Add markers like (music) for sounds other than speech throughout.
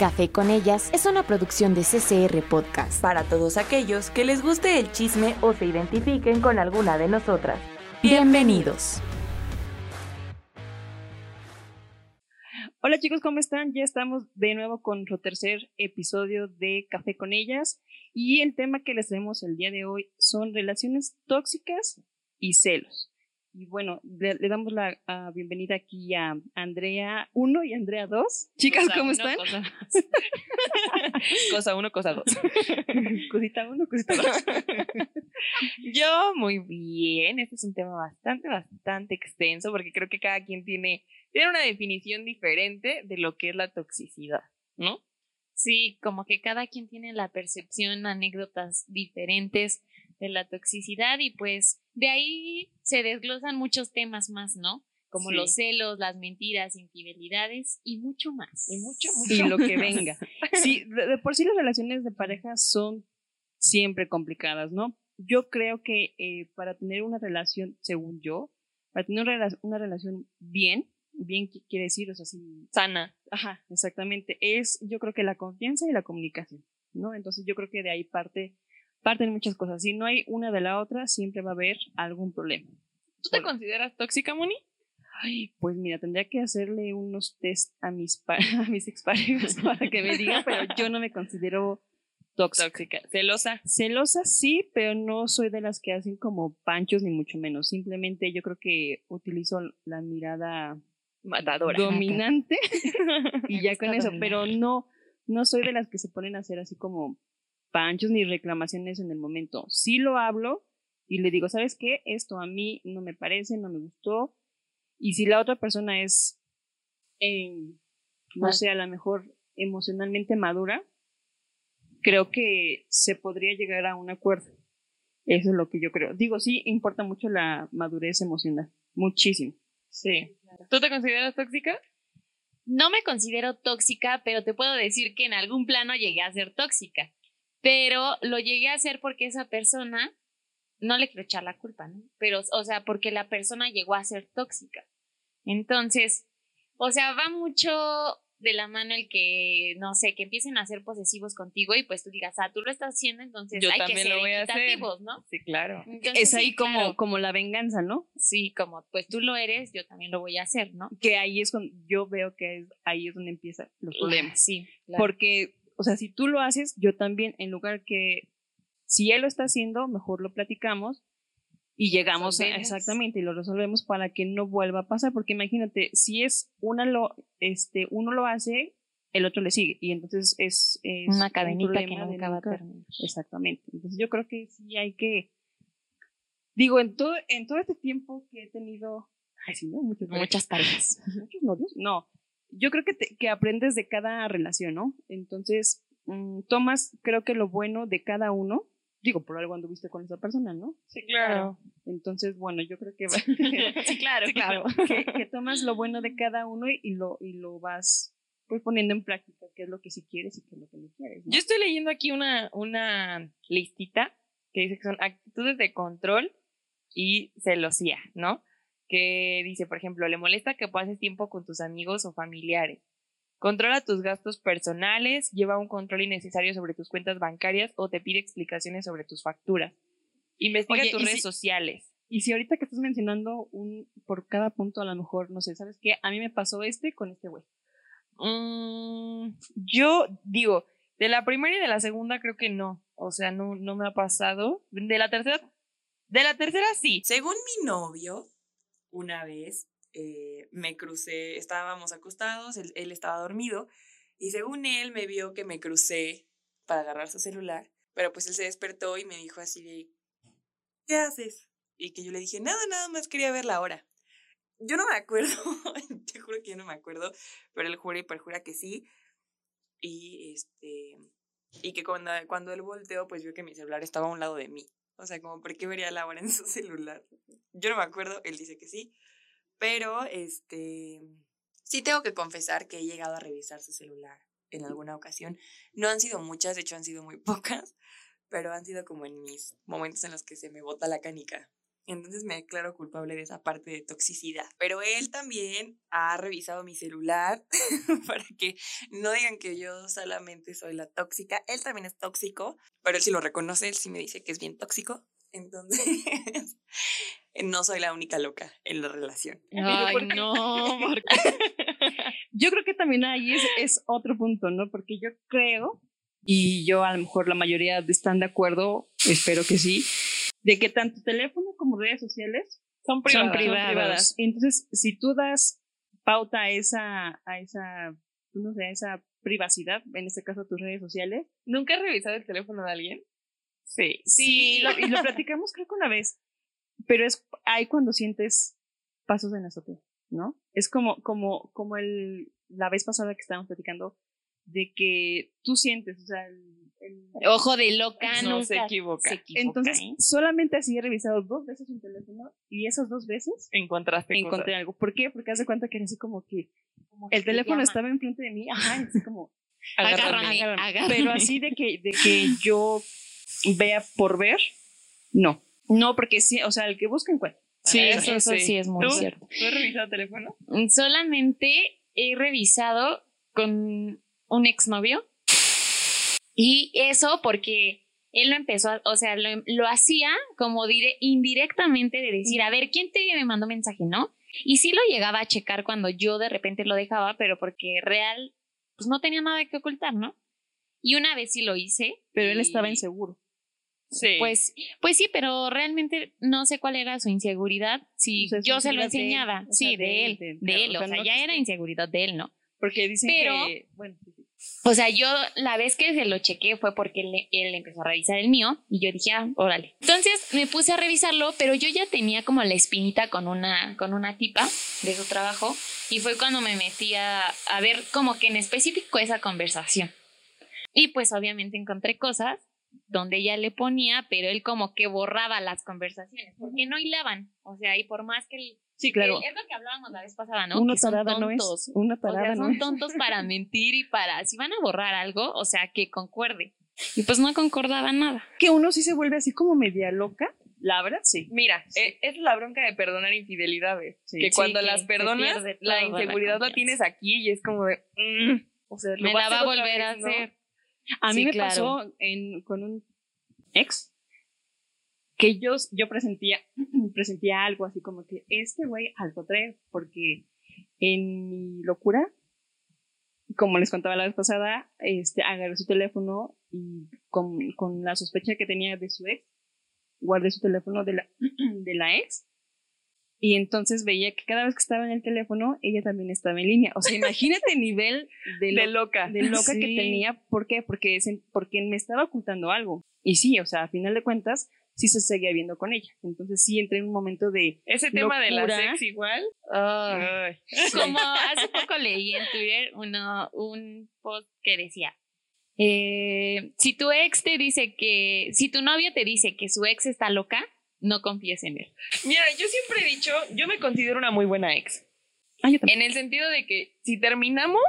Café con ellas es una producción de CCR Podcast. Para todos aquellos que les guste el chisme o se identifiquen con alguna de nosotras. Bienvenidos. Hola chicos, ¿cómo están? Ya estamos de nuevo con nuestro tercer episodio de Café con ellas y el tema que les traemos el día de hoy son relaciones tóxicas y celos. Y bueno, le, damos la bienvenida aquí a Andrea 1 y Andrea 2. Chicas, ¿cómo están? Cosa (laughs) 1, cosa 2. cosita 1, cosita 2. (laughs) Yo muy bien. Este es un tema bastante, bastante extenso porque creo que cada quien tiene, tiene una definición diferente de lo que es la toxicidad, ¿no? Sí, como que cada quien tiene la percepción, anécdotas diferentes de la toxicidad y pues de ahí se desglosan muchos temas más, ¿no? Como los celos, las mentiras, infidelidades y mucho más. Y mucho, mucho. Y lo que venga. (laughs) Sí, de, por sí las relaciones de pareja son siempre complicadas, ¿no? Yo creo que eh, para tener una relación, según yo, para tener una, una relación bien, bien quiere decir, o sea, así, sana. Ajá, exactamente. Es, yo creo que la confianza y la comunicación, ¿no? Entonces yo creo que de ahí parte parten muchas cosas. Si no hay una de la otra, siempre va a haber algún problema. ¿Tú te consideras tóxica, Moni? Ay, pues mira, tendría que hacerle unos test a mis, (laughs) a mis exparejas (laughs) para que me digan, pero yo no me considero tóxica. ¿Celosa? Celosa sí, pero no soy de las que hacen como panchos, ni mucho menos. Simplemente yo creo que utilizo la mirada matadora dominante (laughs) y ya con eso, pero no, no soy de las que se ponen a hacer así como panchos ni reclamaciones en el momento. Sí lo hablo y le digo, ¿sabes qué? Esto a mí no me parece, no me gustó. Y si la otra persona es, no sé, a lo mejor emocionalmente madura, creo que se podría llegar a un acuerdo. Eso es lo que yo creo. Digo, sí, importa mucho la madurez emocional. Muchísimo. Sí. ¿Tú te consideras tóxica? No me considero tóxica, pero te puedo decir que en algún plano llegué a ser tóxica pero lo llegué a hacer porque esa persona, no le quiero echar la culpa, ¿no? Pero, o sea, porque la persona llegó a ser tóxica. Entonces, o sea, va mucho de la mano el que, no sé, que empiecen a ser posesivos contigo y pues tú digas, ah, tú lo estás haciendo, entonces Yo hay también que ser lo voy a hacer. ¿no? Sí, claro. es ahí como, como la venganza, ¿no? Sí, como pues tú lo eres, yo también lo voy a hacer, ¿no? Que ahí es cuando yo veo que es, ahí es donde empiezan los problemas. Sí, Porque o sea, si tú lo haces, yo también, en lugar que, si él lo está haciendo, mejor lo platicamos y llegamos a, exactamente y lo resolvemos para que no vuelva a pasar, porque imagínate, si es una lo, este, uno lo hace, el otro le sigue y entonces es, una cadenita que nunca va a terminar. Exactamente. Entonces yo creo que sí hay que, digo, en todo, en todo este tiempo que he tenido, ay, sí, ¿no? muchas parejas, (laughs) muchos novios, no, yo creo que, que aprendes de cada relación, ¿no? Entonces, mm, tomas, creo que lo bueno de cada uno. Digo, por algo anduviste con esa persona, ¿no? Sí, claro. Entonces, bueno, yo creo que... (laughs) sí, claro, claro. (laughs) Que, tomas lo bueno de cada uno y, lo, y lo vas pues poniendo en práctica qué es lo que sí quieres y qué es lo que no quieres. Yo estoy leyendo aquí una, una listita que dice que son actitudes de control y celosía, ¿no? Que dice, por ejemplo, le molesta que pases tiempo con tus amigos o familiares. Controla tus gastos personales, lleva un control innecesario sobre tus cuentas bancarias o te pide explicaciones sobre tus facturas. Investiga tus redes sociales. Y si ahorita que estás mencionando un por cada punto, a lo mejor, no sé, ¿sabes qué? A mí me pasó este con este güey. Mm, yo digo, de la primera y de la segunda creo que no. O sea, no, no me ha pasado. De la tercera, de la tercera sí. Según mi novio, una vez eh, me crucé, estábamos acostados, él, estaba dormido y según él me vio que me crucé para agarrar su celular, pero pues él se despertó y me dijo así de, ¿qué haces? Y que yo le dije, nada, nada más quería ver la hora. Yo no me acuerdo, (laughs) te juro que yo no me acuerdo, pero él jura y perjura que sí. Y este y que cuando, cuando él volteó, pues vio que mi celular estaba a un lado de mí. O sea, como, ¿por qué vería la hora en su (laughs) celular? Yo no me acuerdo, él dice que sí. Pero, este, sí tengo que confesar que he llegado a revisar su celular en alguna ocasión. No han sido muchas, de hecho han sido muy (laughs) pocas, pero han sido como en mis momentos en los que se me bota la canica. Entonces me declaro culpable de esa parte de toxicidad. Pero él también ha revisado mi celular (laughs) para que no digan que yo solamente soy la tóxica. Él también es tóxico, pero él sí lo reconoce, él sí me dice que es bien tóxico. Entonces, (laughs) no soy la única loca en la relación. Ay, (laughs) no, Marco. Yo creo que también ahí es, es otro punto, ¿no? Porque yo creo, y yo a lo mejor la mayoría están de acuerdo, espero que sí, de que tanto teléfono como redes sociales Son son privadas. privadas. Entonces, si tú das pauta a esa, a esa, no sé, a esa privacidad, en este caso tus redes sociales, ¿Nunca has revisado el teléfono de alguien? sí, sí, y lo, y lo platicamos creo que una vez, pero es ahí cuando sientes pasos en la azotea, ¿no? Es como, como, como el, la vez pasada que estábamos platicando, de que tú sientes, o sea, el- el- Ojo de loca, No se equivoca. se equivoca, entonces ¿eh? solamente así he revisado dos veces un teléfono y esas dos veces Encontraste encontré algo. ¿Por qué? Porque haz de cuenta que era así como que Como el te teléfono estaba enfrente de mí, ajá, así como, (laughs) Agárrame, agárrame. agárrame. pero así de que, de que yo vea por ver, no. No, porque sí, o sea, el que busca encuentra. Sí, Eso eso, sí. sí. es muy ¿Tú? cierto. ¿Tú has revisado teléfono? Solamente he revisado con un exnovio y eso porque él lo empezó, a- o sea, lo, lo hacía como dire- indirectamente de decir, a ver, ¿quién te me mandó mensaje, no? Y sí lo llegaba a checar cuando yo de repente lo dejaba, pero porque real, pues no tenía nada que ocultar, ¿no? Y una vez sí lo hice. Pero él estaba inseguro. Sí. Pues, pues sí, pero realmente no sé cuál era su inseguridad. Si O sea, su yo se lo de enseñaba, sí, de de él, él, de- él, o o sea, no ya era inseguridad de él, ¿no? Porque dicen Pero- que, bueno. O sea, yo la vez que se lo chequé fue porque él, él empezó a revisar el mío y yo dije, ah, órale. Entonces me puse a revisarlo, pero yo ya tenía como la espinita con una, con una tipa de su trabajo y fue cuando me metí a, a ver como que en específico esa conversación. Y pues obviamente encontré cosas donde ella le ponía, pero él como que borraba las conversaciones, porque no hilaban. O sea, y por más que... Sí, claro. Es lo que hablábamos la vez pasada, ¿no? Una tarada no es. Una O sea, tarada no son es. tontos para (laughs) mentir y para, si van a borrar algo, o sea, que concuerde. Y pues no concordaba nada. Que uno sí se vuelve así como media loca. La verdad, sí. Mira, eh, es la bronca de perdonar infidelidades. Sí. que cuando las perdonas, la inseguridad la, tienes aquí y es como de. mm, o sea, lo Me vas la va a volver a hacer. A mí me claro. pasó en, con un ex que yo, yo presentía, (clears throat) presentía algo así como que este güey algo trae, porque en mi locura, como les contaba la vez pasada, este, agarré su teléfono y con, con la sospecha que tenía de su ex, guardé su teléfono de la, (clears throat) de la ex. Y entonces veía que cada vez que estaba en el teléfono, ella también estaba en línea. O sea, imagínate el nivel de, De lo- loca. de loca que tenía. ¿Por qué? Porque, porque me estaba ocultando algo. Y sí, o sea, a final de cuentas, sí se seguía viendo con ella. Entonces sí entré en un momento de... Ese tema de la sex igual. Ay. Como hace poco leí en Twitter uno, un post que decía, eh, si tu ex te dice que, si tu novio te dice que su ex está loca, no confíes en él. Mira, yo siempre he dicho, yo me considero una muy buena ex. Ah, yo. En el sentido de que si terminamos,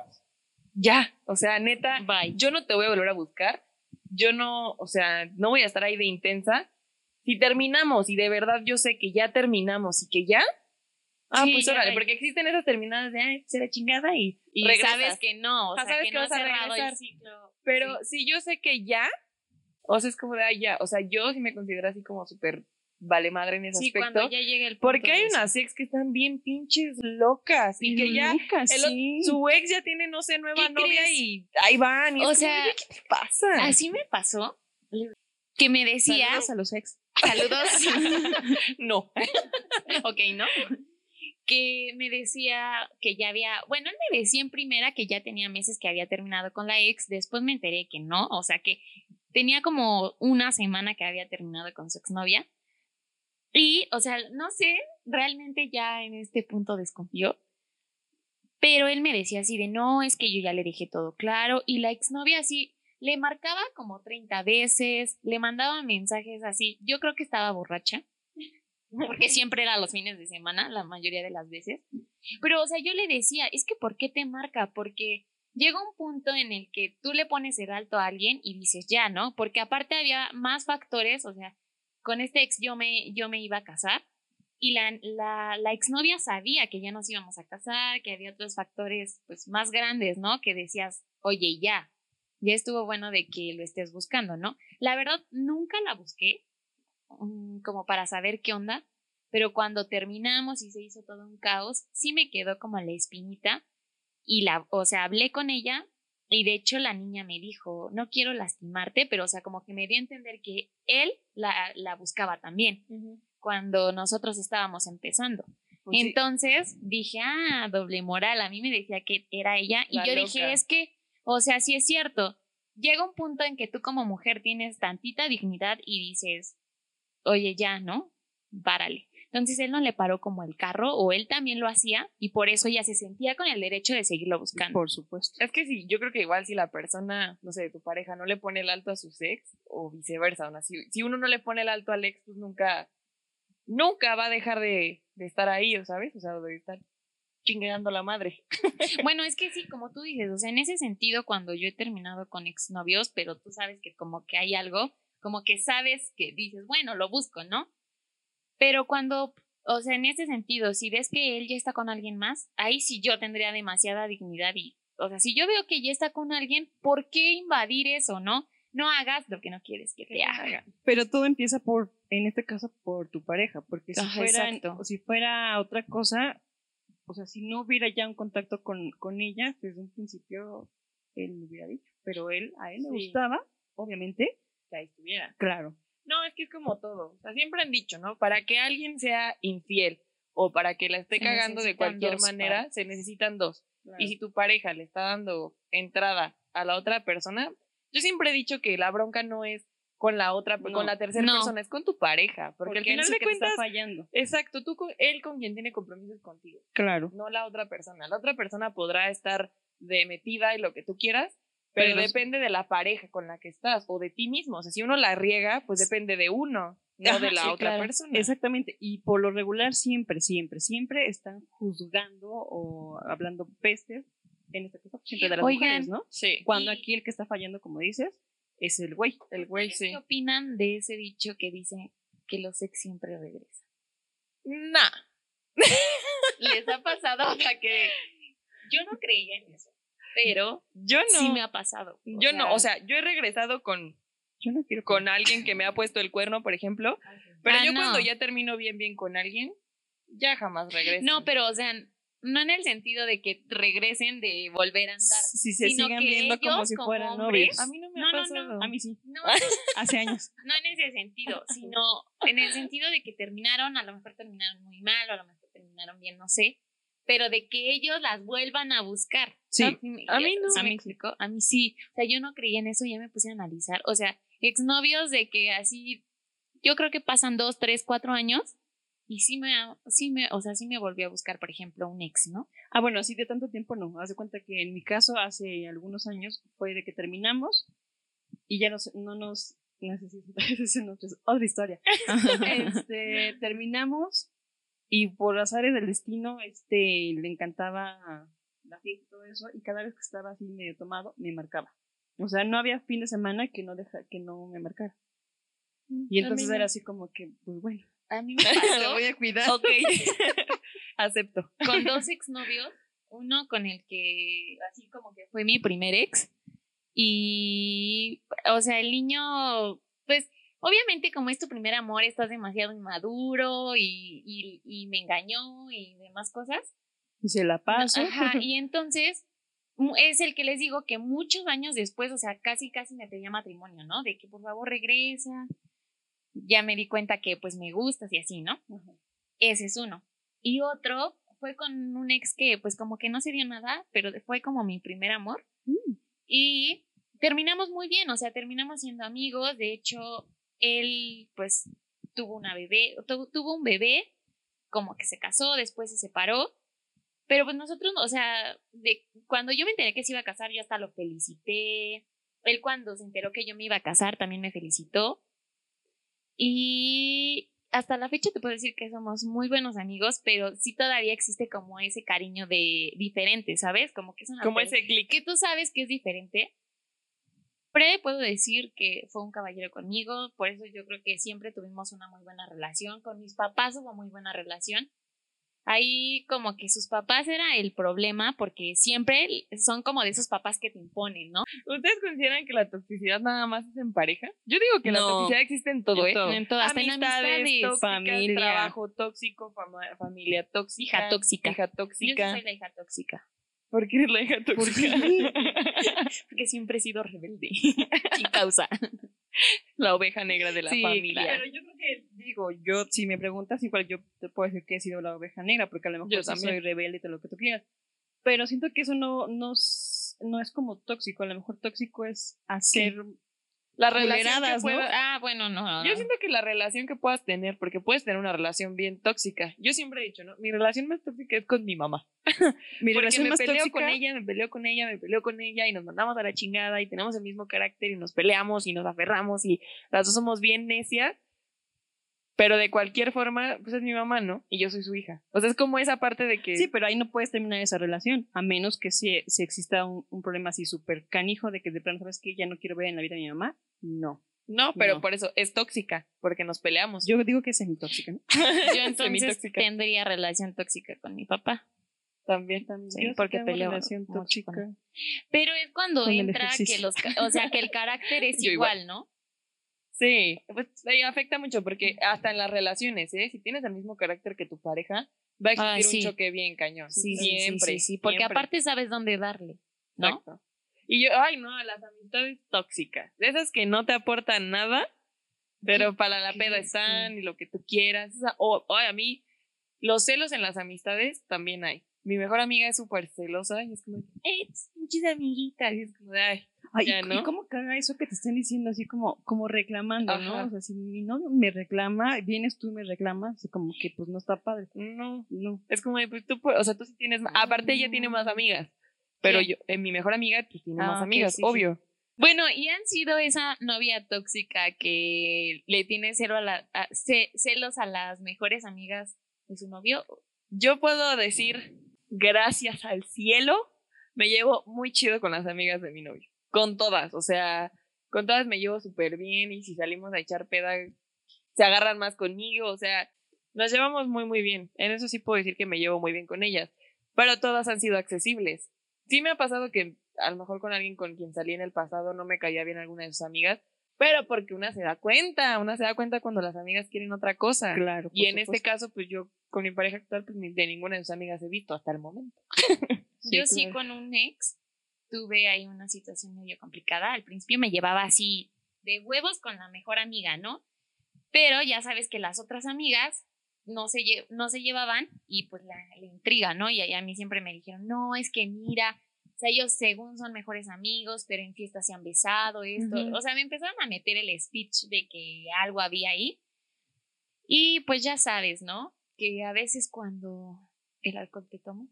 ya. O sea, neta, Bye. yo no te voy a volver a buscar. Yo no, o sea, no voy a estar ahí de intensa. Si terminamos y de verdad yo sé que ya terminamos y que ya, ah, Sí, pues órale, ya. porque existen esas terminadas de, ay, será chingada y, Y regresas. sabes que no, o Ah, sea, sabes que que no vas a el regresar. ciclo. Pero si yo sé que ya, o sea, es como de, ay, ya, o sea, yo sí me considero así como súper vale madre en ese Sí, aspecto. cuando ya llegue el punto Porque hay unas ex que están bien pinches locas y que ya Nunca, el sí. su ex ya tiene, no sé, nueva ¿Qué novia crees? y ahí van. Y O como, sea, "Oye, ¿qué te pasa? Así me pasó que me decía, a los ex. Saludos, (laughs) no. (laughs) ok, ¿no? Que me decía que ya había, bueno, él me decía en primera que ya tenía meses que había terminado con la ex, después me enteré que no, o sea que tenía como una semana que había terminado con su exnovia. Y, o sea, no sé, realmente ya en este punto desconfío. Pero él me decía así de, no, es que yo ya le dejé todo claro. Y la exnovia así, le marcaba como 30 veces, le mandaba mensajes así. Yo creo que estaba borracha, porque (laughs) siempre era los fines de semana, la mayoría de las veces. Pero, o sea, yo le decía, es que ¿por qué te marca? Porque llega un punto en el que tú le pones el alto a alguien y dices ya, ¿no? Porque aparte había más factores, o sea, con este ex yo me, yo me iba a casar y la, la, la exnovia sabía que ya nos íbamos a casar, que había otros factores pues más grandes, ¿no? Que decías, oye, ya, ya estuvo bueno de que lo estés buscando, ¿no? La verdad, nunca la busqué mm, como para saber qué onda, pero cuando terminamos y se hizo todo un caos, sí me quedó como la espinita y la, o sea, hablé con ella y de hecho la niña me dijo, no quiero lastimarte, pero o sea, como que me dio a entender que él la, la buscaba también cuando nosotros estábamos empezando. Pues sí. Entonces dije, ah, doble moral, a mí me decía que era ella y La yo loca. dije, es que, o sea, sí es cierto, llega un punto en que tú como mujer tienes tantita dignidad y dices, oye, ya, ¿no? Párale. Entonces él no le paró como el carro o él también lo hacía y por eso ella se sentía con el derecho de seguirlo buscando. Por supuesto. Es que sí, yo creo que igual si la persona, no sé, tu pareja no le pone el alto a su ex o viceversa, ¿no? Si, si uno no le pone el alto al ex, pues nunca, nunca va a dejar de, de estar ahí, ¿sabes? O sea, de estar chingando la madre. (laughs) Bueno, es que sí, como tú dices, o sea, en ese sentido, cuando yo he terminado con exnovios, pero tú sabes que como que hay algo, como que sabes que dices, bueno, lo busco, ¿no? Pero cuando, o sea, en ese sentido, si ves que él ya está con alguien más, ahí sí yo tendría demasiada dignidad y, o sea, si yo veo que ya está con alguien, ¿por qué invadir eso, no? No hagas lo que no quieres que te hagan. Pero todo empieza por, en este caso, por tu pareja, porque si Ajá, fuera, si fuera otra cosa, o sea, si no hubiera ya un contacto con, con ella, desde un principio él lo hubiera dicho. Pero él, a él le Sí. gustaba, obviamente, Que ahí estuviera. claro. No, es que es como todo. O sea, siempre han dicho, ¿no? Para que alguien sea infiel o para que la esté Se cagando de cualquier dos manera, se necesitan dos. Y si tu pareja le está dando entrada a la otra persona, yo siempre he dicho que la bronca no es con la otra, No. con la tercera No. persona, es con tu pareja. Porque, al él final el de que te está cuentas, fallando. exacto, tú con él con quien tiene compromisos contigo, Claro. no la otra persona. La otra persona podrá estar de metida y lo que tú quieras, pero, Pero- depende de la pareja con la que estás o de ti mismo. O sea, si uno la riega, pues depende de uno, no de la sí, otra claro. persona. Exactamente. Y por lo regular, siempre, siempre, siempre están juzgando o hablando pestes, en este caso, siempre de las Oigan, mujeres, ¿no? Sí. Cuando aquí el que está fallando, como dices, es el güey. El güey ¿Ustedes sí. ¿Qué opinan de ese dicho que dice que los ex siempre regresan? Nah. (laughs) ¿Les ha pasado? O sea, que yo no creía en eso, pero Yo no. sí me ha pasado. Yo no. O sea, yo he regresado con, Yo no quiero con alguien que me ha puesto el cuerno, por ejemplo. Pero Ah, yo no. cuando ya termino bien, bien con alguien, ya jamás regreso. No, pero, o sea, no en el sentido de que regresen de volver a andar. Si se sino siguen que viendo como si como fueran hombres- novios. A mí no me No, ha no, no. pasado. A mí sí, No, hace años. (laughs) no en ese sentido, (laughs) sino en el sentido de que terminaron, a lo mejor terminaron muy mal, o a lo mejor terminaron bien, no sé, pero de que ellos las vuelvan a buscar. Sí, a mí no. ¿sí A me mí? A mí sí. O sea, yo no creía en eso, ya me puse a analizar. O sea, exnovios de que así, yo creo que pasan dos, tres, cuatro años y sí me, sí me, o sea, sí me volvió a buscar, por ejemplo, un ex, ¿no? Ah, bueno, así de tanto tiempo no. Haz de cuenta que en mi caso, hace algunos años, fue de que terminamos y ya nos, no nos. (laughs) Esa es otra- historia. (laughs) este, terminamos y por azares del destino, este, le encantaba la fiesta y todo eso, y cada vez que estaba así medio tomado, me marcaba. O sea, no había fin de semana que no deja, que no me marcara. Y entonces era así como que, pues bueno. A mí me (laughs) Lo pasó voy a cuidar. Ok. (laughs) Acepto. con dos exnovios, uno con el que así como que fue mi primer ex y, o sea, el niño, pues, obviamente como es tu primer amor, estás demasiado inmaduro y, y, y me engañó y demás cosas. Y se la paso. Ajá, (laughs) y entonces es el que les digo que muchos años después, o sea, casi, casi me pedía matrimonio, ¿no? De que por favor regresa. Ya me di cuenta que pues me gustas y así, ¿no? Ese es uno. Y otro fue con un ex que pues como que no se dio nada, pero fue como mi primer amor. Mm. Y terminamos muy bien, o sea, terminamos siendo amigos. De hecho, él pues tuvo una bebé, tu- tuvo un bebé, como que se casó, después se separó. Pero pues nosotros, o sea, de, cuando yo me enteré que se iba a casar, yo hasta lo felicité. Él cuando se enteró que yo me iba a casar, también me felicitó. Y hasta la fecha te puedo decir que somos muy buenos amigos, pero sí todavía existe como ese cariño de diferente, ¿sabes? Como que es una Como ese clic. que tú sabes que es diferente. Siempre puedo decir que fue un caballero conmigo, por eso yo creo que siempre tuvimos una muy buena relación. Con mis papás hubo muy buena relación. Ahí como que sus papás era el problema porque siempre son como de esos papás que te imponen, ¿no? ¿Ustedes consideran que la toxicidad nada más es en pareja? Yo digo que la toxicidad existe en todo, ¿eh? todo. En hasta en Amistades amistades. tóxicas, familia. trabajo tóxico, fama- familia tóxica, Hija tóxica. hija Yo tóxica. soy la hija tóxica. ¿Por qué eres la hija tóxica? (laughs) Porque siempre he sido rebelde. (laughs) Sin causa. la oveja negra de la Sí, familia. Pero yo creo que, digo, yo, si me preguntas, igual yo te puedo decir que he sido la oveja negra, porque a lo mejor Yo soy rebelde y todo lo que tú quieras. Pero siento que eso no, no, no es como tóxico, a lo mejor tóxico es hacer... La relación que Culeradas, ¿no? Ah, bueno, no. Yo siento que la relación que puedas tener, porque puedes tener una relación bien tóxica. Yo siempre he dicho, ¿no? Mi relación más tóxica es con mi mamá. Mi relación me más peleo tóxica... con ella, me peleo con ella, me peleo con ella y nos mandamos a la chingada y tenemos el mismo carácter y nos peleamos y nos aferramos y las dos somos bien necias. Pero de cualquier forma, pues es mi mamá, ¿no? Y yo soy su hija. O sea, es como esa parte de que... Sí, pero ahí no puedes terminar esa relación, a menos que si, si exista un, un problema así súper canijo de que de pronto sabes que ya no quiero ver en la vida a mi mamá. No. no, pero no. por eso es tóxica, porque nos peleamos. Yo digo que es semitóxica, ¿no? (laughs) Yo (laughs) entonces tendría relación tóxica con mi papá. también. Yo sí porque peleo relación tóxica. con- Pero es cuando entra que los, o sea, que el carácter (laughs) es igual, ¿no? Sí, pues afecta mucho porque hasta en las relaciones, ¿eh? Si tienes el mismo carácter que tu pareja, va a existir Ah, sí. un choque bien cañón. Sí, sí, sí, siempre. sí, sí, porque siempre. aparte sabes dónde darle, ¿no? Exacto. Y yo, ay, no, las amistades tóxicas. De esas que no te aportan nada, pero para la peda están y lo que tú quieras. O, o a mí, los celos en las amistades también hay. Mi mejor amiga es súper celosa y es como, eh, pinches amiguitas. Y es como, ay, Ay, Ya, ¿y- ¿no? ¿y cómo caga eso que te estén diciendo así como, como reclamando, Ajá. no? O sea, si mi novio me reclama, vienes tú y me reclamas, como que pues no está padre. no. No. Es como, pues tú, o sea, tú sí tienes, más- aparte ella tiene más amigas. Pero yo, eh, mi mejor amiga, pues tiene Ah, más amigas, sí. obvio. Bueno, y han sido esa novia tóxica que le tiene cero a la, a- ce- celos a las mejores amigas de su novio. Yo puedo decir, gracias al cielo, me llevo muy chido con las amigas de mi novio. Con todas, o sea, con todas me llevo súper bien y si salimos a echar peda, se agarran más conmigo, o sea, nos llevamos muy, muy bien. En eso sí puedo decir que me llevo muy bien con ellas, pero todas han sido accesibles. Sí me ha pasado que a lo mejor con alguien con quien salí en el pasado no me caía bien alguna de sus amigas, pero porque una se da cuenta, una se da cuenta cuando las amigas quieren otra cosa. Claro. Y en este caso, pues yo con mi pareja actual, pues ni de ninguna de sus amigas he visto hasta el momento. Yo (laughs) sí con un ex tuve ahí una situación medio complicada. Al principio me llevaba así de huevos con la mejor amiga, ¿no? Pero ya sabes que las otras amigas no se, no se llevaban y pues la, la intriga, ¿no? Y ahí a mí siempre me dijeron, no, es que mira, o sea, ellos según son mejores amigos, pero en fiestas se han besado, esto. Ujú. O sea, me empezaron a meter el speech de que algo había ahí. Y pues ya sabes, ¿no? Que a veces cuando el alcohol te toma,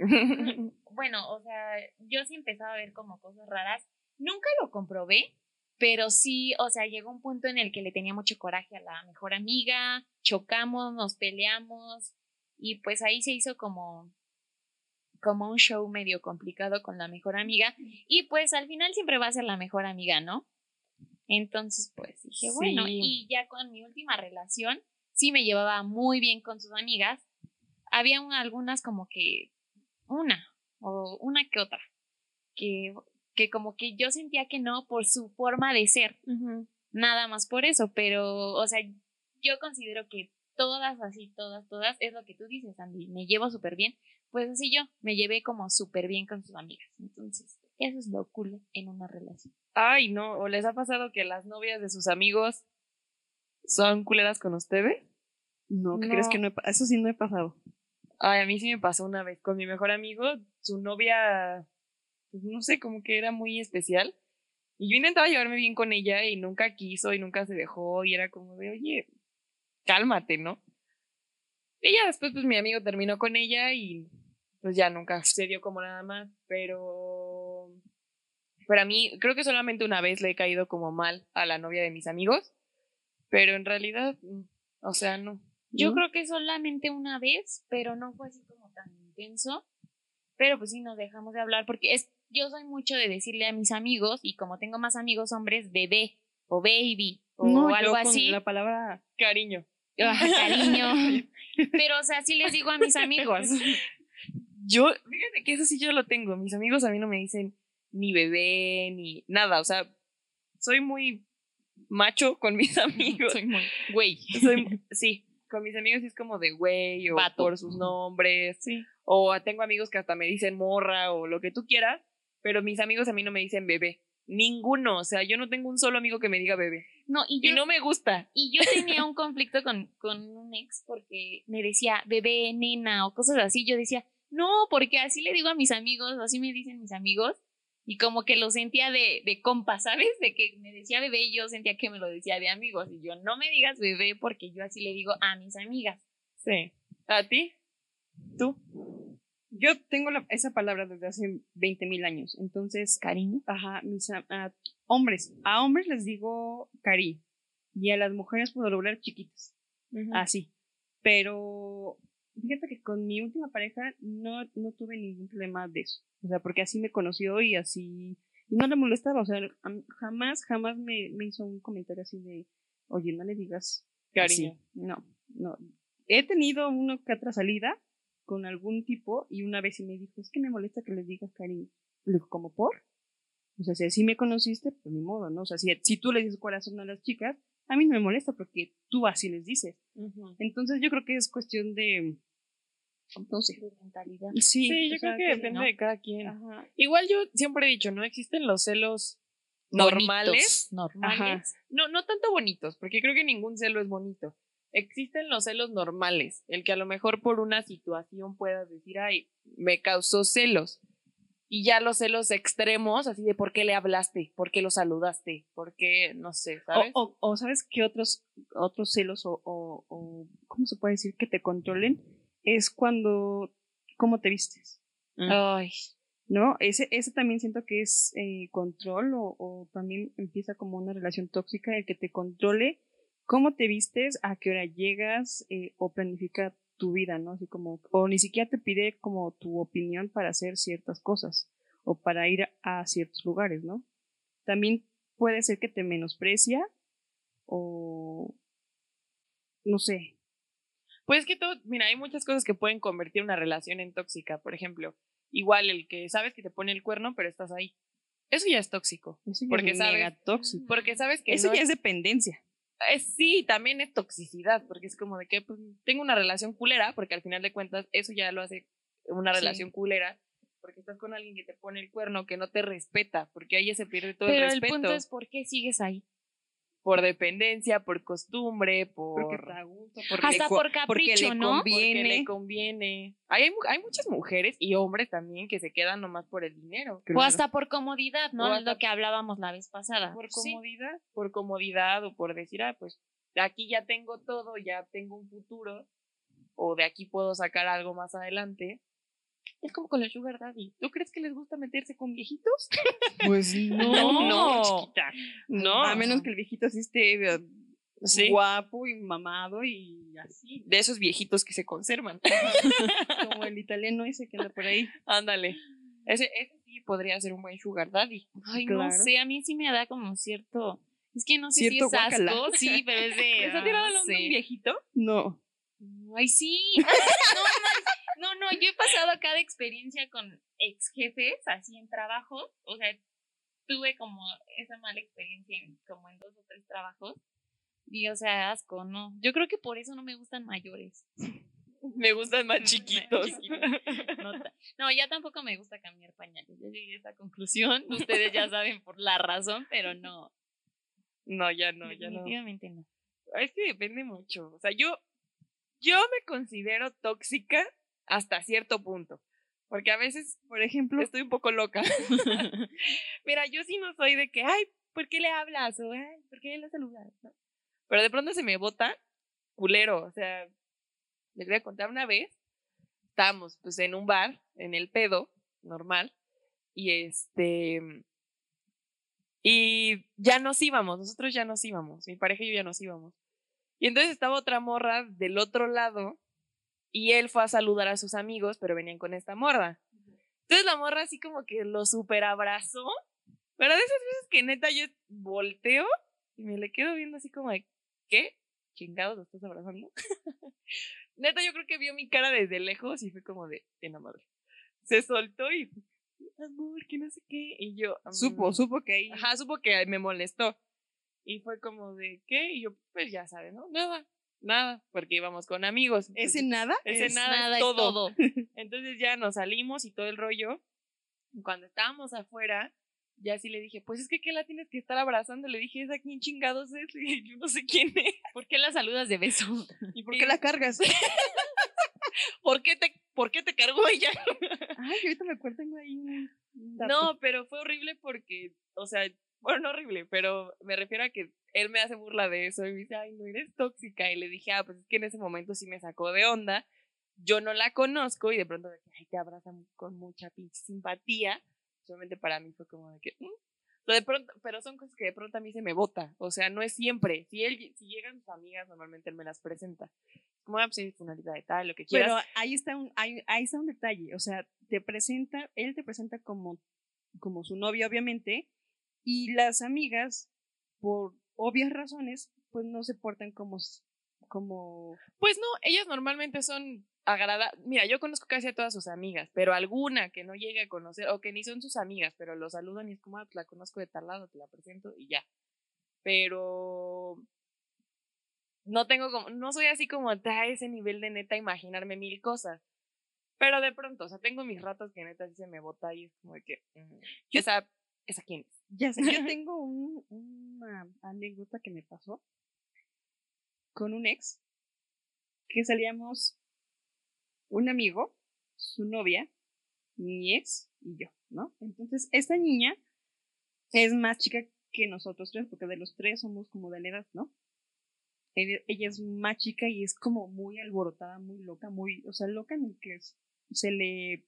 (laughs) bueno, o sea, yo sí empezaba a ver como cosas raras. Nunca lo comprobé, pero sí, o sea, llegó un punto en el que le tenía mucho coraje a la mejor amiga, chocamos, nos peleamos y pues ahí se hizo como como un show medio complicado con la mejor amiga y pues al final siempre va a ser la mejor amiga, ¿no? Entonces, pues dije, bueno, y ya con mi última relación sí me llevaba muy bien con sus amigas. Había un- algunas como que una o una que otra que que como que yo sentía que no por su forma de ser, nada más por eso, pero o sea, yo considero que todas así, todas, todas, es lo que tú dices, Andy, me llevo súper bien, pues así yo me llevé como súper bien con sus amigas, entonces eso es lo cool en una relación. Ay, no, ¿o les ha pasado que las novias de sus amigos son culeras con ustedes? No, ¿qué No. crees que no he Eso sí no he pasado. Ay, a mí sí me pasó una vez con mi mejor amigo, su novia, pues no sé, como que era muy especial. Y yo intentaba llevarme bien con ella y nunca quiso y nunca se dejó y era como de, oye, cálmate, ¿no? Y ya después, pues mi amigo terminó con ella y pues ya nunca se dio como nada más, pero... Pero mí, creo que solamente una vez le he caído como mal a la novia de mis amigos, pero en realidad, mm, o sea, no. Yo creo que solamente una vez, pero no fue así como tan intenso. Pero pues sí nos dejamos de hablar porque es yo soy mucho de decirle a mis amigos, y como tengo más amigos hombres, bebé o baby o No, yo algo con así. La palabra Cariño. Ajá, (laughs) cariño. Pero, o sea, sí les digo a mis amigos. Yo, fíjate que eso sí yo lo tengo. Mis amigos a mí no me dicen ni bebé, ni nada. O sea, soy muy macho con mis (laughs) amigos. Soy muy güey. Soy- sí, con mis amigos es como de güey o Vato. por sus nombres. Sí. O tengo amigos que hasta me dicen morra o lo que tú quieras, pero mis amigos a mí no me dicen bebé. Ninguno, o sea, yo no tengo un solo amigo que me diga bebé. No, y Y yo, no me gusta. y yo tenía un conflicto con, con un ex porque me decía bebé, nena o cosas así. Yo decía, no, porque así le digo a mis amigos, o así me dicen mis amigos. Y como que lo sentía de, de compa, ¿sabes? De que me decía bebé y yo sentía que me lo decía de amigos. Y yo, no me digas bebé porque yo así le digo a mis amigas. Sí. ¿A ti? ¿Tú? Yo tengo la- esa palabra desde hace 20 mil años. Entonces, Cariño. ajá, mis a- hombres. A hombres les digo cari. Y a las mujeres por lo regular chiquitas. Así. Pero fíjate que con mi última pareja no, no tuve ningún problema de eso. O sea, porque así me conoció y así. Y no le molestaba. O sea, am- jamás, jamás me, me hizo un comentario así de, oye, no le digas Cariño. así". No, no. He tenido una que otra salida con algún tipo y una vez sí me dijo, es que me molesta que les digas cariño. Le digo, ¿cómo por? O sea, si así me conociste, pues ni modo, ¿no? O sea, si, si tú le dices corazón a las chicas, a mí no me molesta porque tú así les dices. Entonces yo creo que es cuestión de, no sé. De mentalidad. Sí, Sí, yo creo que depende ¿no? de cada quien. Ajá. Igual yo siempre he dicho, no existen los celos normales. Bonitos, Normales. No, no tanto bonitos, porque creo que ningún celo es bonito. Existen los celos normales, el que a lo mejor por una situación puedas decir, ay, me causó celos. Y ya los celos extremos, así de por qué le hablaste, por qué lo saludaste, por qué, no sé, ¿sabes? O, o, o sabes qué otros, otros celos o, o, o, ¿cómo se puede decir? Que te controlen es cuando, ¿cómo te vistes? Ay. ¿No? Ese, ese también siento que es eh, control o, o también empieza como una relación tóxica el que te controle cómo te vistes, a qué hora llegas eh, o planifica tu vida, ¿no? Así como, o ni siquiera te pide como tu opinión para hacer ciertas cosas o para ir a, a ciertos lugares, ¿no? También puede ser que te menosprecia o no sé. Pues es que todo, mira, hay muchas cosas que pueden convertir una relación en tóxica. Por ejemplo, igual el que sabes que te pone el cuerno, pero estás ahí. Eso ya es tóxico. Eso ya Porque es sabes- mega tóxico. Porque sabes que Eso no ya es dependencia. Eh, sí, también es toxicidad, porque es como de que pues, tengo una relación culera, porque al final de cuentas eso ya lo hace una Sí. relación culera, porque estás con alguien que te pone el cuerno, que no te respeta, porque ahí ya se pierde todo Pero el el respeto. punto es por qué sigues ahí. Por dependencia, por costumbre, por... Porque está a gusto, porque Hasta le por porque capricho, le ¿no? conviene. porque le conviene. Hay, hay, mu- hay muchas mujeres y hombres también que se quedan nomás por el dinero. O hasta por comodidad, ¿no? Es lo que hablábamos la vez pasada. por Sí. comodidad, por comodidad o por decir, ah, pues aquí ya tengo todo, ya tengo un futuro, o de aquí puedo sacar algo más adelante. Es como con el sugar daddy. ¿Tú crees que les gusta meterse con viejitos? Pues (laughs) No. no, chiquita. No. A menos que el viejito sí esté Sí. guapo y mamado y así. De esos viejitos que se conservan. (laughs) Como el italiano ese que anda por ahí. Ándale. Ese, ese sí podría ser un buen sugar daddy. Ay, no sé, a mí sí me da como cierto. Es que no sé Cierto si es asco, sí, pero es de. (laughs) ¿Está ah, tirado no hablando de un viejito? No. Ay, sí. No, no, no, yo he pasado cada experiencia con ex jefes, así en trabajo. O sea, tuve como esa mala experiencia en, como en dos o tres trabajos. Y, o sea, asco, no. Yo creo que por eso no me gustan mayores. Me gustan más (laughs) chiquitos. No, ya tampoco me gusta cambiar pañales. Ya llegué a esa conclusión. (laughs) Ustedes ya saben por la razón, pero no. No, ya no, ya no. definitivamente no. Es que depende mucho. O sea, yo, yo me considero tóxica hasta cierto punto. Porque a veces, Por ejemplo, estoy un poco loca. (laughs) (laughs) Mira, yo sí no soy de que, ay, ¿por qué le hablas? O, ay, ¿por qué le saludas? ¿No? Pero de pronto se me bota culero. O sea, les voy a contar una vez. Estábamos pues en un bar, en el pedo, normal. Y este. Y ya nos íbamos, nosotros ya nos íbamos. Mi pareja y yo ya nos íbamos. Y entonces estaba otra morra del otro lado y él fue a saludar a sus amigos, pero venían con esta morra. Entonces la morra así como que lo super abrazó. Pero de esas veces que neta yo volteo y me le quedo viendo así como de, ¿qué? Chingados, lo estás abrazando. (laughs) neta, yo creo que vio mi cara desde lejos y fue como de, enamoré. Se soltó y, amor, que no sé qué. Y yo, Supo, mm, supo que ahí. Ajá, supo que me molestó. Y fue como de, ¿qué? Y yo, pues ya sabes, ¿no? Nada, nada, porque íbamos con amigos. ¿Ese nada? ese Es- nada, Nada es es todo. todo. (laughs) Entonces ya nos salimos y todo el rollo. Cuando estábamos afuera, ya sí le dije, pues es que ¿qué la tienes que estar abrazando? Le dije, ¿es a quién chingados es? (laughs) Y yo no sé quién es. ¿Por qué la saludas de beso? ¿Y por qué la cargas? (laughs) ¿Por qué te, por qué te cargó ella? Ay, ahorita me acuerdo, tengo ahí un. un dato. No, pero fue horrible porque, o sea, bueno, no horrible, pero me refiero a que él me hace burla de eso y me dice, ay, no eres tóxica. Y le dije, ah, pues es que en ese momento sí me sacó de onda. Yo no la conozco y de pronto de que, ay, te abrazan con mucha pinche simpatía. Solamente para mí fue como de que, "Mm". Pero de pronto, pero son cosas que de pronto a mí se me bota. O sea, no es siempre. Si él, si llegan sus amigas, normalmente él me las presenta. Como, ah, pues funalita de tal, lo que quieras. Pero ahí está un, ahí, ahí está un detalle. O sea, te presenta, él te presenta como, como su novia, obviamente, y las amigas, por obvias razones, pues no se portan como, como Pues no, ellas normalmente son agradables. Mira, yo conozco casi a todas sus amigas, pero alguna que no llegue a conocer, o que ni son sus amigas, pero lo saludan y es como, ah, pues la conozco de tal lado, te la presento y ya. Pero no tengo como, no soy así como a ese nivel de neta imaginarme mil cosas. Pero de pronto, o sea, tengo mis ratos que neta sí se me bota y es como de que, mm, esa, esa quién es. Ya sé, yo (laughs) tengo un- una anécdota que me pasó con un ex que salíamos un amigo, su novia, mi ex y yo, ¿no? Entonces, esta niña es más chica que nosotros tres, porque de los tres somos como de la edad, ¿no? Ella, es más chica y es como muy alborotada, muy loca, muy, o sea, loca en el que es- se le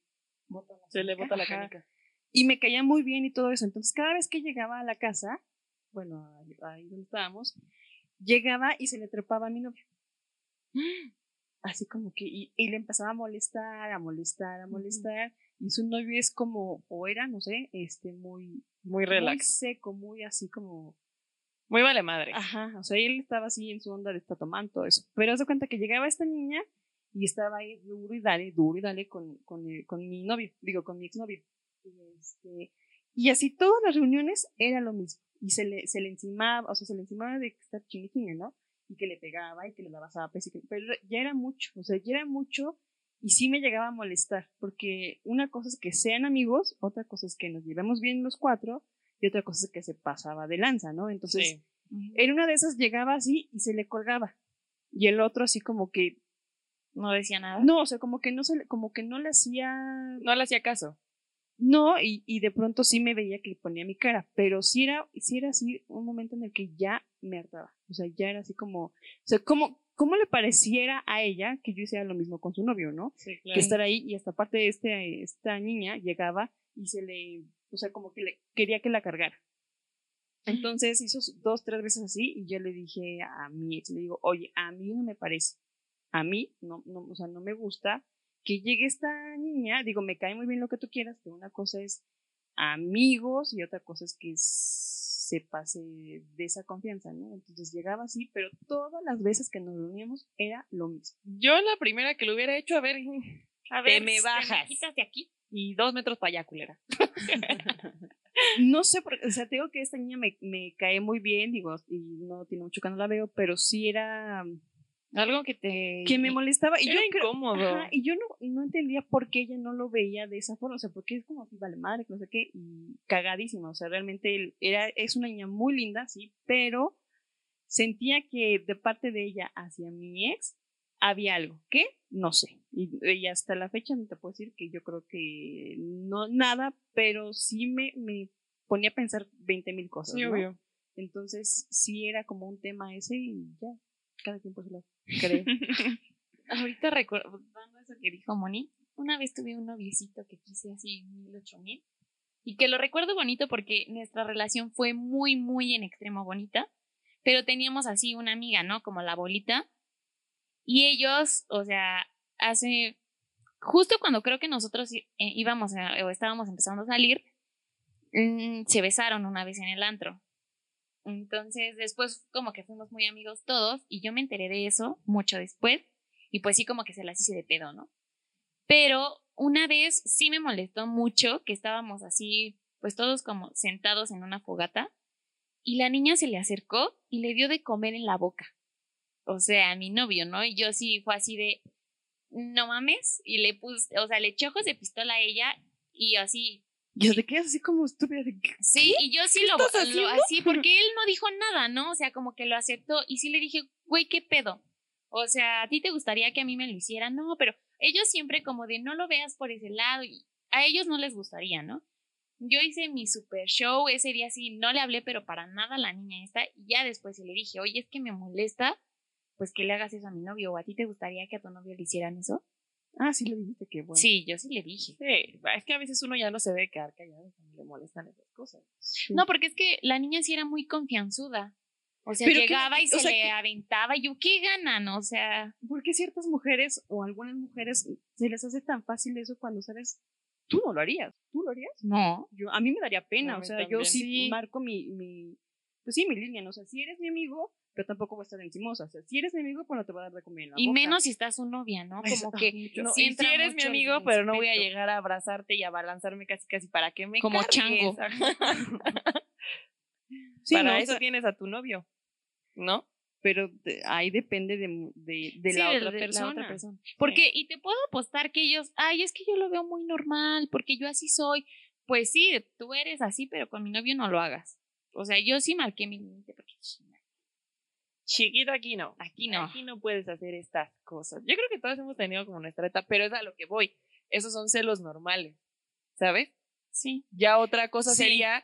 bota la Se le bota la canica. Y me caía muy bien y todo eso. Entonces, cada vez que llegaba a la casa, bueno, ahí- donde estábamos, llegaba y se le trepaba a mi novio. (gasps) Así como que, y, y le empezaba a molestar, a molestar, a molestar. Y su novio es como, o era, no sé, este, muy, Muy muy relax. seco, muy así como, Muy vale madre. Ajá, o sea, él estaba así en su onda de estar tomando todo eso. Pero de cuenta que llegaba esta niña y estaba ahí duro y dale, duro y dale con, con, el- con mi novio, digo, con mi exnovio. Y, este, y así todas las reuniones era lo mismo. Y se le, se le encimaba, o sea, se le encimaba de estar chingue, ¿no? Y que le pegaba y que le daba zapes. Y que, pero ya era mucho, o sea, ya era mucho y sí me llegaba a molestar. Porque una cosa es que sean amigos, otra cosa es que nos llevemos bien los cuatro y otra cosa es que se pasaba de lanza, ¿no? Entonces, Sí. en una de esas llegaba así y se le colgaba. Y el otro así como que, No decía nada. no, o sea, como que no se le, como que no le hacía, No le hacía caso. No, y, y de pronto sí me veía que ponía mi cara, pero sí era, sí era así un momento en el que ya me hartaba. O sea, ya era así como, o sea, como, ¿cómo le pareciera a ella que yo hiciera lo mismo con su novio, no? Sí, que estar ahí y hasta parte de este, esta niña llegaba y se le, o sea, como que le quería que la cargara. Entonces hizo dos, tres veces así y yo le dije a mi ex, le digo, oye, a mí no me parece, a mí no, no, o sea, no me gusta que llegue esta niña, digo, me cae muy bien lo que tú quieras, pero una cosa es amigos y otra cosa es que se pase de esa confianza, ¿no? Entonces llegaba así, pero todas las veces que nos reuníamos era lo mismo. Yo la primera que lo hubiera hecho, a ver, (laughs) A Te me bajas. ¿Te me quitas de aquí? y dos metros para allá, culera. (laughs) No sé, por- o sea, te digo que esta niña me, me cae muy bien, digo, y no tiene mucho que no la veo, pero sí era Algo que te... que me molestaba y yo creo- incómodo. ajá, y yo no, no entendía por qué ella no lo veía de esa forma, o sea, porque es como vale madre, no sé qué, y cagadísima, o sea, realmente él era, es una niña muy linda, sí, pero sentía que de parte de ella hacia mi ex había algo, ¿qué? No sé, y, y hasta la fecha no te puedo decir que yo creo que no, nada, pero sí me, me ponía a pensar 20 mil cosas, Sí, ¿no? obvio. Entonces, sí era como un tema ese y ya, cada quien por su lado, creo. (laughs) Ahorita recuerdo eso que dijo Moni. Una vez tuve un noviecito que quise así mil, ocho mil. Y que lo recuerdo bonito porque nuestra relación fue muy, muy en extremo bonita. Pero teníamos así una amiga, ¿no? Como la bolita. Y ellos, o sea, hace justo cuando creo que nosotros eh, íbamos a- o estábamos empezando a salir, mm, se besaron una vez en el antro. Entonces, después como que fuimos muy amigos todos y yo me enteré de eso mucho después y pues sí como que se las hice de pedo, ¿no? Pero una vez sí me molestó mucho que estábamos así, pues todos como sentados en una fogata y la niña se le acercó y le dio de comer en la boca. O sea, a mi novio, ¿no? Y yo sí fue así de, no mames, y le puse, o sea, le eché ojos de pistola a ella y así, Yo te quedas así como estúpida. Sí, y yo sí lo, lo- así, (laughs) porque él no dijo nada, ¿no? O sea, como que lo aceptó y sí le dije, güey, ¿qué pedo? O sea, ¿a ti te gustaría que a mí me lo hicieran? No, pero ellos siempre como de no lo veas por ese lado y a ellos no les gustaría, ¿no? Yo hice mi super show ese día sí, no le hablé, pero para nada a la niña esta y ya después sí le dije, oye, es que me molesta, pues que le hagas eso a mi novio o a ti te gustaría que a tu novio le hicieran eso. Ah, sí le dijiste que bueno. Sí, yo sí le dije. Sí, es que a veces uno ya no se debe quedar callado cuando le molestan esas cosas. Sí. No, porque es que la niña sí era muy confianzuda. O sea, Pero llegaba y se sea, le que- aventaba. Y ¿qué ganan? O sea, ¿Por qué ciertas mujeres o algunas mujeres se les hace tan fácil eso cuando sabes? Tú no lo harías. ¿Tú lo harías? no. Yo, a mí me daría pena. O sea, yo sí, Sí. marco mi, mi. Pues sí, mi línea. ¿no? O sea, si eres mi amigo, pero tampoco voy a estar encimosa. O sea, si eres mi amigo, pues no te voy a dar de comer en la Y boca. menos si estás su novia, ¿no? (laughs) Como que. No, entra si eres mi amigo, pero no voy a llegar a abrazarte y a balanzarme casi casi para que me Como cargues. chango. (laughs) Sí, para no, o eso sea, tienes a tu novio, ¿no? pero ahí depende de, de, de Sí, la, de- otra de la persona. otra persona. Porque, y te puedo apostar que ellos, ay, es que yo lo veo muy normal, porque yo así soy. Pues sí, tú eres así, pero con mi novio no lo hagas. O sea, yo sí marqué mi límite, porque Chiquito, aquí no. aquí no. Aquí no puedes hacer estas cosas. Yo creo que todos hemos tenido como nuestra etapa, pero es a lo que voy. Esos son celos normales, ¿sabes? Sí. Ya otra cosa Sí. sería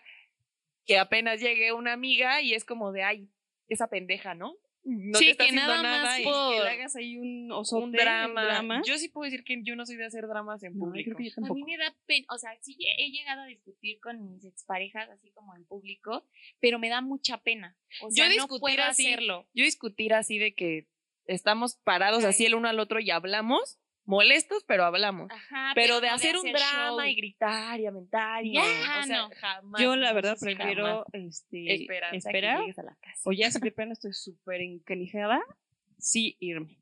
que apenas llegue una amiga y es como de, ay, esa pendeja, ¿no? No Sí, te está que nada más nada y por- Que le hagas ahí un un drama. drama. Yo sí puedo decir que yo no soy de hacer dramas en No, yo público. creo que yo A mí me da pena, o sea, sí he llegado a discutir con mis exparejas así como en público, pero me da mucha pena. O Yo sea, no discutir puedo así, hacerlo. Yo discutir así de que estamos parados así el uno al otro y hablamos, molestos, pero hablamos. Ajá, pero de hacer un drama show. y gritar y aventar y o sea, no. jamás. Yo la verdad prefiero este, esperar, esperar que a la casa. o ya si de (laughs) plano estoy súper encanijada, sí irme.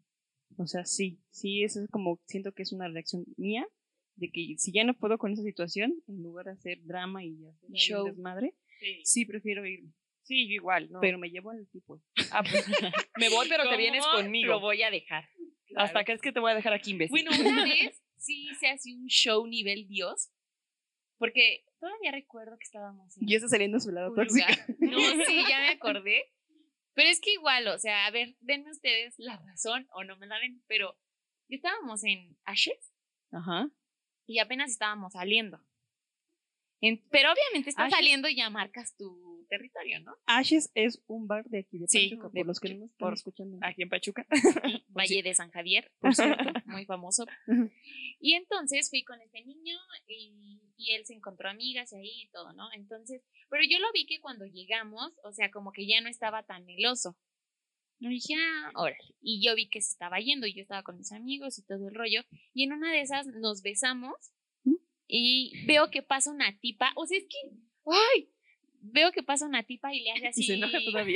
O sea, sí, sí, eso es como, siento que es una reacción mía, de que si ya no puedo con esa situación, en lugar de hacer drama y hacer Show. desmadre, Sí, sí prefiero irme. sí, yo igual, ¿no? Pero me llevo al tipo. Ah, pues, (laughs) me voy, pero te ¿Cómo vienes Lo conmigo. voy a dejar. Hasta crees que te voy a dejar aquí imbécil. Bueno, una vez sí se hacía un show nivel Dios, porque todavía recuerdo que estábamos en Y eso saliendo a su lado tóxico. No, (laughs) sí, ya me acordé. Pero es que igual, o sea, a ver, denme ustedes la razón o no me la den, pero estábamos en Ashes Ajá. y apenas estábamos saliendo. En- pero obviamente Ashes. saliendo y ya marcas tu territorio, ¿no? Ashes es un bar de aquí de Sí, Pachuca, de por los que no están por- escuchando. Aquí en Pachuca. Y (laughs) Valle de San Javier, por cierto, (laughs) muy famoso. Y entonces fui con este niño y, y él se encontró amigas y ahí y todo, ¿no? Entonces, pero yo lo vi que cuando llegamos, o sea, como que ya no estaba tan meloso. Y dije, ah, órale. Y yo vi que se estaba yendo y yo estaba con mis amigos y todo el rollo. Y en una de esas nos besamos y veo que pasa una tipa, o sea, es que, ay, veo que pasa una tipa y le hace (laughs) así. Se.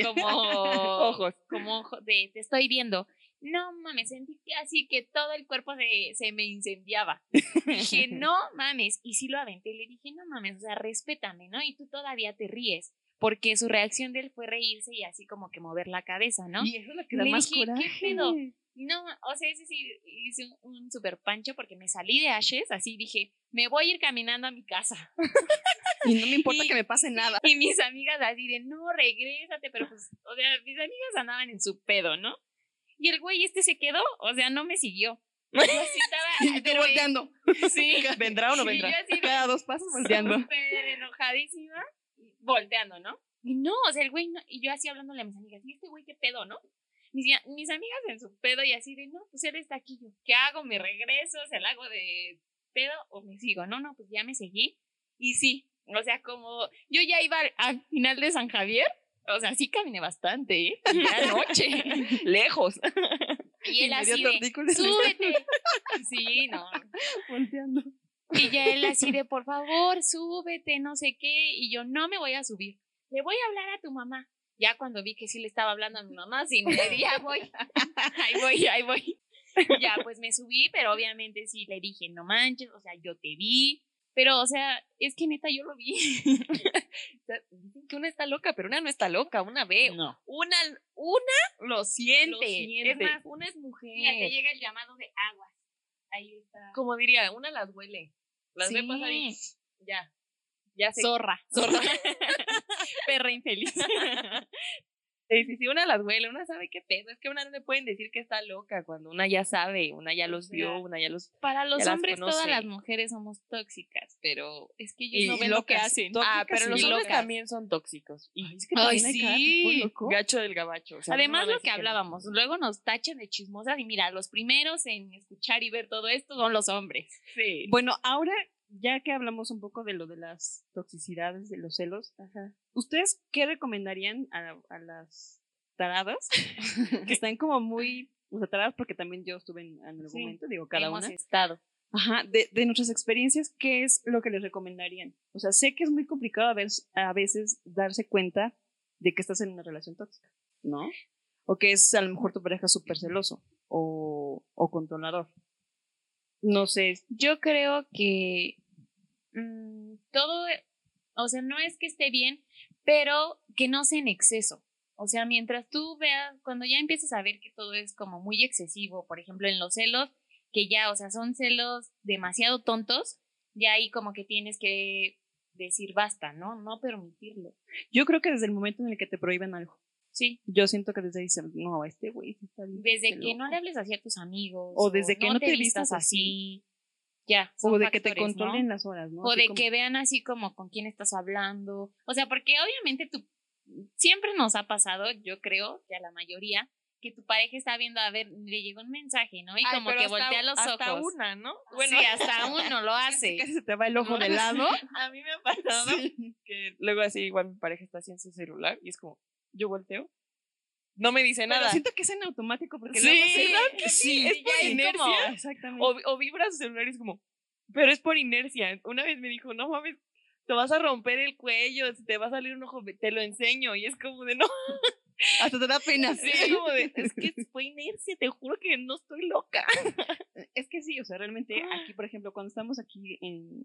Como (laughs) Ojos. como ojo de te estoy viendo. No mames, sentí que así que todo el cuerpo se, se me incendiaba. Dije, (laughs) no mames. Y sí lo aventé. Le dije, no mames, o sea, respétame, ¿no? Y tú todavía te ríes. Porque su reacción de él fue reírse y así como que mover la cabeza, ¿no? Y eso es lo que da Le más dije, ¿qué coraje. pedo? No, o sea, ese sí hice un, un super pancho porque me salí de Ashes, así dije, me voy a ir caminando a mi casa. (laughs) Y no me importa Y- que me pase nada. Y mis amigas así de, no, regrésate, pero pues, o sea, mis amigas andaban en su pedo, ¿no? Y el güey este se quedó, o sea, no me siguió. (laughs) Yo estaba, pero, volteando. sí, (laughs) ¿Vendrá o no y vendrá? yo así Cada dos pasos volteando. súper enojadísima, volteando, ¿no? Y no, o sea, el güey, no, y yo así hablándole a mis amigas, ¿y este güey qué pedo, no? Mis, mis amigas en su pedo y así de, no, pues él está aquí, yo, ¿qué hago? ¿Me regreso? ¿Se la hago de pedo o me sigo? No, no, pues ya me seguí. Y sí, o sea, como yo ya iba al, al final de San Javier, o sea, sí caminé bastante, ¿eh? Y Era noche. (laughs) Lejos. Y él así de, súbete. Sí, no. Volteando. Y ya él así de, por favor, súbete, no sé qué. Y yo, no me voy a subir. Le voy a hablar a tu mamá. Ya cuando vi que sí le estaba hablando a mi mamá, sí, me di, ya voy. (laughs) Ahí voy, (laughs) ahí voy. Ya, pues me subí, pero obviamente sí le dije, no manches, o sea, yo te vi. Pero, o sea, es que neta yo lo vi. (laughs) O sea, Dicen que una está loca, pero una no está loca, una ve. No. Una, una lo siente. Lo siente. Es más, una es mujer. Mira, te llega el llamado de aguas. Ahí está. Como diría, una las huele. Las ve pasar y ya. Ya sé. Zorra. (laughs) Zorra. (laughs) Perra infeliz. (laughs) Sí, sí, sí, una las huele, una sabe qué pedo. Es que una no le pueden decir que está loca cuando una ya sabe, una ya los vio, una ya los. Para los las hombres, todas las mujeres somos tóxicas, pero es que ellos Y no ven lo que locas. hacen. Ah, pero los hombres locas. también son tóxicos. Y es que Ay, sí. loco. gacho del gabacho. o sea, Además, lo que no. hablábamos, luego nos tachan de chismosas y mira, los primeros en escuchar y ver todo esto son los hombres. Sí. Bueno, ahora, ya que hablamos un poco de lo de las toxicidades, de los celos, ¿ustedes qué recomendarían a, a las taradas (laughs) que están como muy, o sea, taradas porque también yo estuve en, en algún Sí, momento, digo, cada Hemos una. estado. Ajá, de, de nuestras experiencias, ¿qué es lo que les recomendarían? O sea, sé que es muy complicado a veces, a veces darse cuenta de que estás en una relación tóxica, ¿no? O que es a lo mejor tu pareja súper celoso o, o controlador. No sé, Yo creo que mm, todo, o sea, no es que esté bien, pero que no sea en exceso. O sea, mientras tú veas, cuando ya empiezas a ver que todo es como muy excesivo, por ejemplo, en los celos, que ya, o sea, son celos demasiado tontos, ya ahí como que tienes que decir basta, ¿no? No permitirlo. yo creo que desde el momento en el que te prohíben algo, Sí. yo siento que desde ahí dicen, no, este güey sí está bien Desde que celoso". no le hables así a tus amigos. O desde que no te vistas vistas así. Ya. O de que te controlen las horas, ¿no? O Así de como- que vean así como con quién estás hablando. O sea, porque obviamente tú siempre nos ha pasado, yo creo que a la mayoría, que tu pareja está viendo, a ver, le llegó un mensaje, ¿no? Y Ay, como que hasta- voltea los hasta ojos. una, ¿no? Bueno, sí, hasta (laughs) uno lo hace. Casi se te va el ojo de lado. (laughs) A mí me ha pasado que luego así igual mi pareja está así en su celular y es como, yo volteo, no me dice Pero nada. siento que es en automático porque Sí, luego se- ¿verdad (laughs) que sí? Es por inercia. como- exactamente. O, o vibra su celular y es como, pero es por inercia. Una vez me dijo, no mames, te vas a romper el cuello, te va a salir un ojo, te lo enseño. Y es como de, no, (laughs) Hasta te da pena. (laughs) sí, es como de, es que fue inercia, te juro que no estoy loca. Es que sí, o sea, realmente Ah. aquí, por ejemplo, cuando estamos aquí en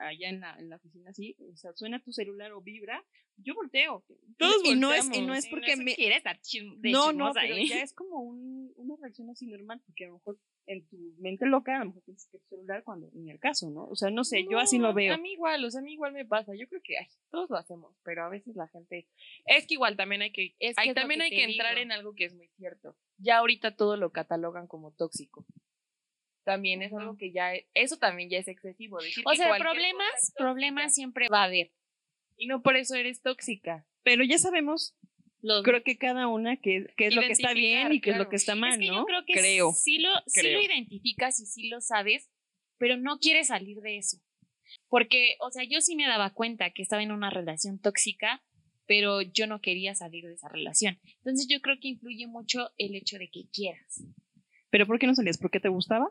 allá en la, en la oficina así, o sea, suena tu celular o vibra, yo volteo. Todos y no es y no es porque no me quiere estar chis- de no, no, pero ahí. ya es como un, una reacción así normal, porque a lo mejor en tu mente loca, a lo mejor tienes que tu celular cuando ni el caso, ¿no? O sea, no sé, yo así lo veo. A mí igual, o sea, a mí igual me pasa. Yo creo que ay, todos lo hacemos, pero a veces la gente. Es que igual también hay que. Es hay- que también que hay que entrar digo. en algo que es muy cierto. Ya ahorita todo lo catalogan como tóxico. También es algo que ya. Eso también ya es excesivo. decir O que sea, problemas, problemas siempre va a haber. Y no por eso eres tóxica. Pero ya sabemos, Los, creo que cada una qué, qué es lo que está bien y qué es lo que está mal, es que ¿no? yo creo que Creo. sí lo, sí lo identificas y sí lo sabes, pero no quieres salir de eso. Porque, o sea, yo sí me daba cuenta que estaba en una relación tóxica, pero yo no quería salir de esa relación. Entonces yo creo que influye mucho el hecho de que quieras. Pero ¿por qué no salías? ¿Por qué te gustaba?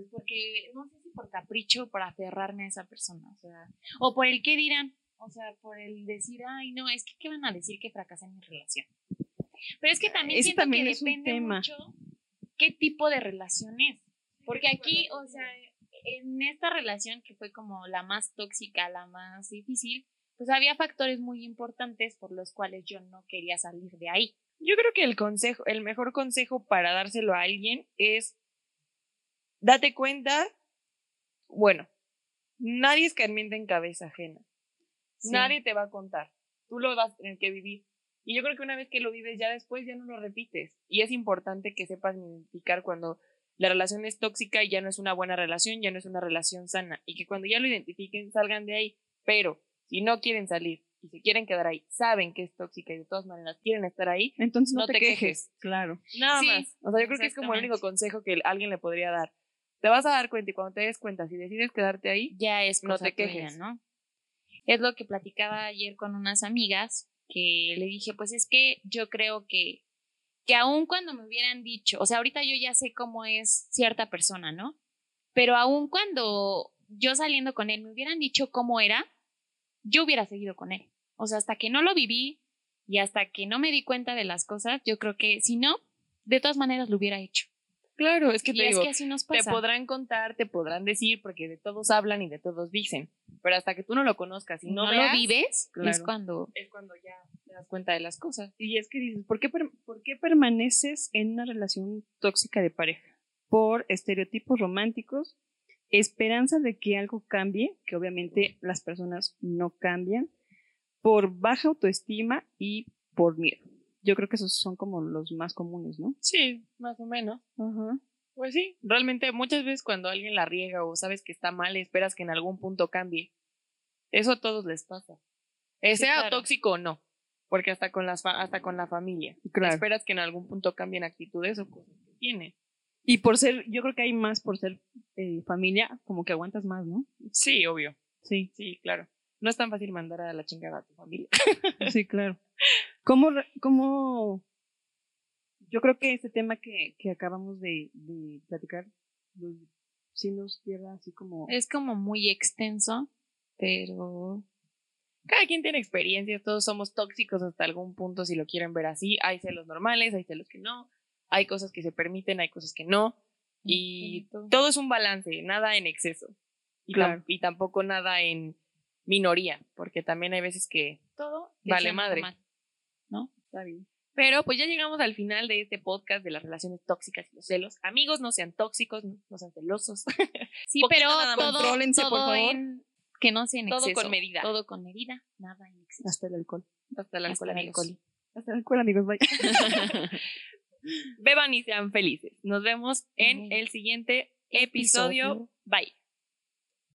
Pues porque, no sé si por capricho o por aferrarme a esa persona, o sea, o por el qué dirán, o sea, por el decir, ay, no, es que qué van a decir que fracasé en mi relación. Pero es que también siento también que es un depende tema. mucho qué tipo de relación es. Porque aquí, o sea, en esta relación que fue como la más tóxica, la más difícil, pues había factores muy importantes por los cuales yo no quería salir de ahí. Yo creo que el consejo, el mejor consejo para dárselo a alguien es date cuenta, bueno, nadie escarmienta en cabeza ajena. Nadie te va a contar. Tú lo vas a tener que vivir. Y yo creo que una vez que lo vives, ya después ya no lo repites. Y es importante que sepas identificar cuando la relación es tóxica y ya no es una buena relación, ya no es una relación sana. Y que cuando ya lo identifiquen, salgan de ahí. Pero si no quieren salir y se quieren quedar ahí, saben que es tóxica y de todas maneras quieren estar ahí, Entonces no, No te, te quejes. quejes. Claro. Nada Sí, más. O sea, yo creo que es como el único consejo que alguien le podría dar. Te vas a dar cuenta y cuando te des cuenta, si decides quedarte ahí, ya es No cosa te tuya, quejes. ¿no? Es lo que platicaba ayer con unas amigas que le dije, pues es que yo creo que, que aun cuando me hubieran dicho, o sea, ahorita yo ya sé cómo es cierta persona, ¿no? Pero aun cuando yo saliendo con él me hubieran dicho cómo era, yo hubiera seguido con él. O sea, hasta que no lo viví y hasta que no me di cuenta de las cosas, yo creo que si no, de todas maneras lo hubiera hecho. Claro, es que y te es digo, que así nos te pasa. podrán contar, te podrán decir, porque de todos hablan y de todos dicen. Pero hasta que tú no lo conozcas y no, no, veas, lo vives, es cuando es cuando ya te das cuenta de las cosas. Y es que dices, ¿por qué, ¿por qué permaneces en una relación tóxica de pareja? Por estereotipos románticos, esperanza de que algo cambie, que obviamente las personas no cambian, por baja autoestima y por miedo. Yo creo que esos son como los más comunes, ¿no? Sí, más o menos. Ajá. Pues sí, realmente muchas veces cuando alguien la riega o sabes que está mal, esperas que en algún punto cambie. Eso a todos les pasa. Eh, Sí, sea claro. tóxico o no. Porque hasta con, las fa- hasta con la familia. Claro. Esperas que en algún punto cambien actitudes o cosas que tienen. Y por ser, yo creo que hay más por ser eh, familia, como que aguantas más, ¿no? Sí, obvio. Sí, Sí, claro. No es tan fácil mandar a la chingada a tu familia. sí, claro. (laughs) ¿Cómo, cómo yo creo que este tema que, que acabamos de, de platicar, pues, sí nos lleva así como... es como muy extenso, pero Cada quien tiene experiencias, todos somos tóxicos hasta algún punto si lo quieren ver así. Hay celos normales, hay celos que no, hay cosas que se permiten, hay cosas que no. Y todo es un balance, nada en exceso. Y, tam- Claro. y tampoco nada en minoría, porque también hay veces que todo Vale madre. Está bien. Pero pues ya llegamos al final de este podcast de las relaciones tóxicas y los celos. Amigos, no sean tóxicos, no no sean celosos. (laughs) Sí, pero todo, Contrólense, por todo favor. en- que no sea en Todo exceso. con medida. Todo con medida, nada en exceso. Hasta el alcohol. Hasta el Hasta alcohol, el amigos. alcohol. Hasta el alcohol, amigos. Bye. (laughs) Beban y sean felices. Nos vemos en el siguiente episodio. Episodio. Bye.